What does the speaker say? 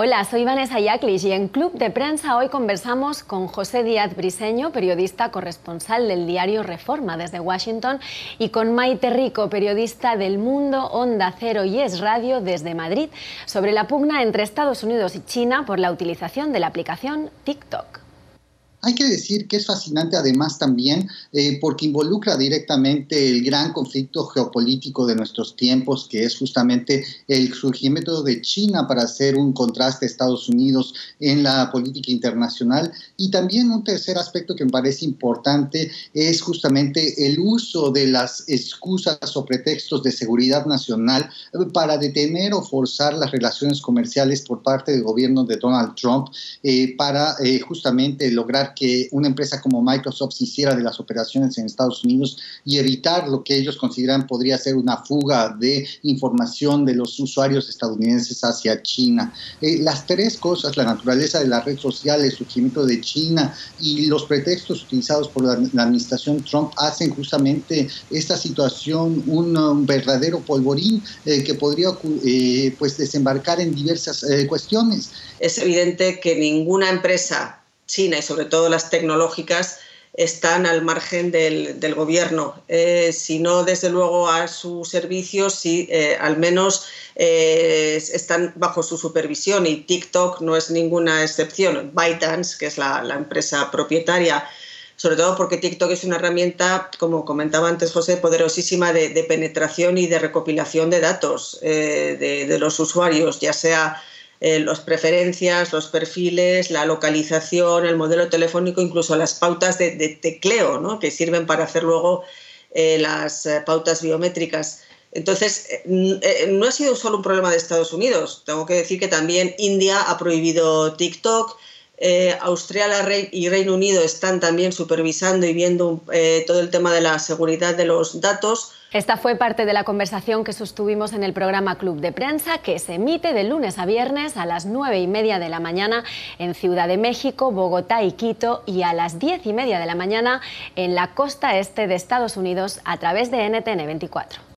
Hola, soy Vanessa Yaclis y en Club de Prensa hoy conversamos con José Díaz Briseño, periodista corresponsal del diario Reforma desde Washington, y con Maite Rico, periodista del Mundo, Onda Cero y Es Radio desde Madrid, sobre la pugna entre Estados Unidos y China por la utilización de la aplicación TikTok. Hay que decir que es fascinante además también eh, porque involucra directamente el gran conflicto geopolítico de nuestros tiempos, que es justamente el surgimiento de China para hacer un contraste a Estados Unidos en la política internacional. Y también un tercer aspecto que me parece importante es justamente el uso de las excusas o pretextos de seguridad nacional para detener o forzar las relaciones comerciales por parte del gobierno de Donald Trump eh, para eh, justamente lograr que una empresa como Microsoft se hiciera de las operaciones en Estados Unidos y evitar lo que ellos consideran podría ser una fuga de información de los usuarios estadounidenses hacia China. Eh, las tres cosas, la naturaleza de la red social, el surgimiento de China y los pretextos utilizados por la, administración Trump hacen justamente esta situación un, verdadero polvorín eh, que podría eh, pues desembarcar en diversas cuestiones. Es evidente que ninguna empresa China y sobre todo las tecnológicas están al margen del, gobierno, eh, si no desde luego a su servicio, si eh, al menos eh, están bajo su supervisión y TikTok no es ninguna excepción. ByteDance, que es la, empresa propietaria, sobre todo porque TikTok es una herramienta, como comentaba antes José, poderosísima de, penetración y de recopilación de datos de, de los usuarios, ya sea eh, las preferencias, los perfiles, la localización, el modelo telefónico, incluso las pautas de, tecleo, ¿no? que sirven para hacer luego eh, las eh, pautas biométricas. Entonces, no ha sido solo un problema de Estados Unidos. Tengo que decir que también India ha prohibido TikTok, Australia y Reino Unido están también supervisando y viendo todo el tema de la seguridad de los datos. Esta fue parte de la conversación que sostuvimos en el programa Club de Prensa, que se emite de lunes a viernes a las nueve y media de la mañana en Ciudad de México, Bogotá y Quito, y a las diez y media de la mañana en la costa este de Estados Unidos a través de NTN 24.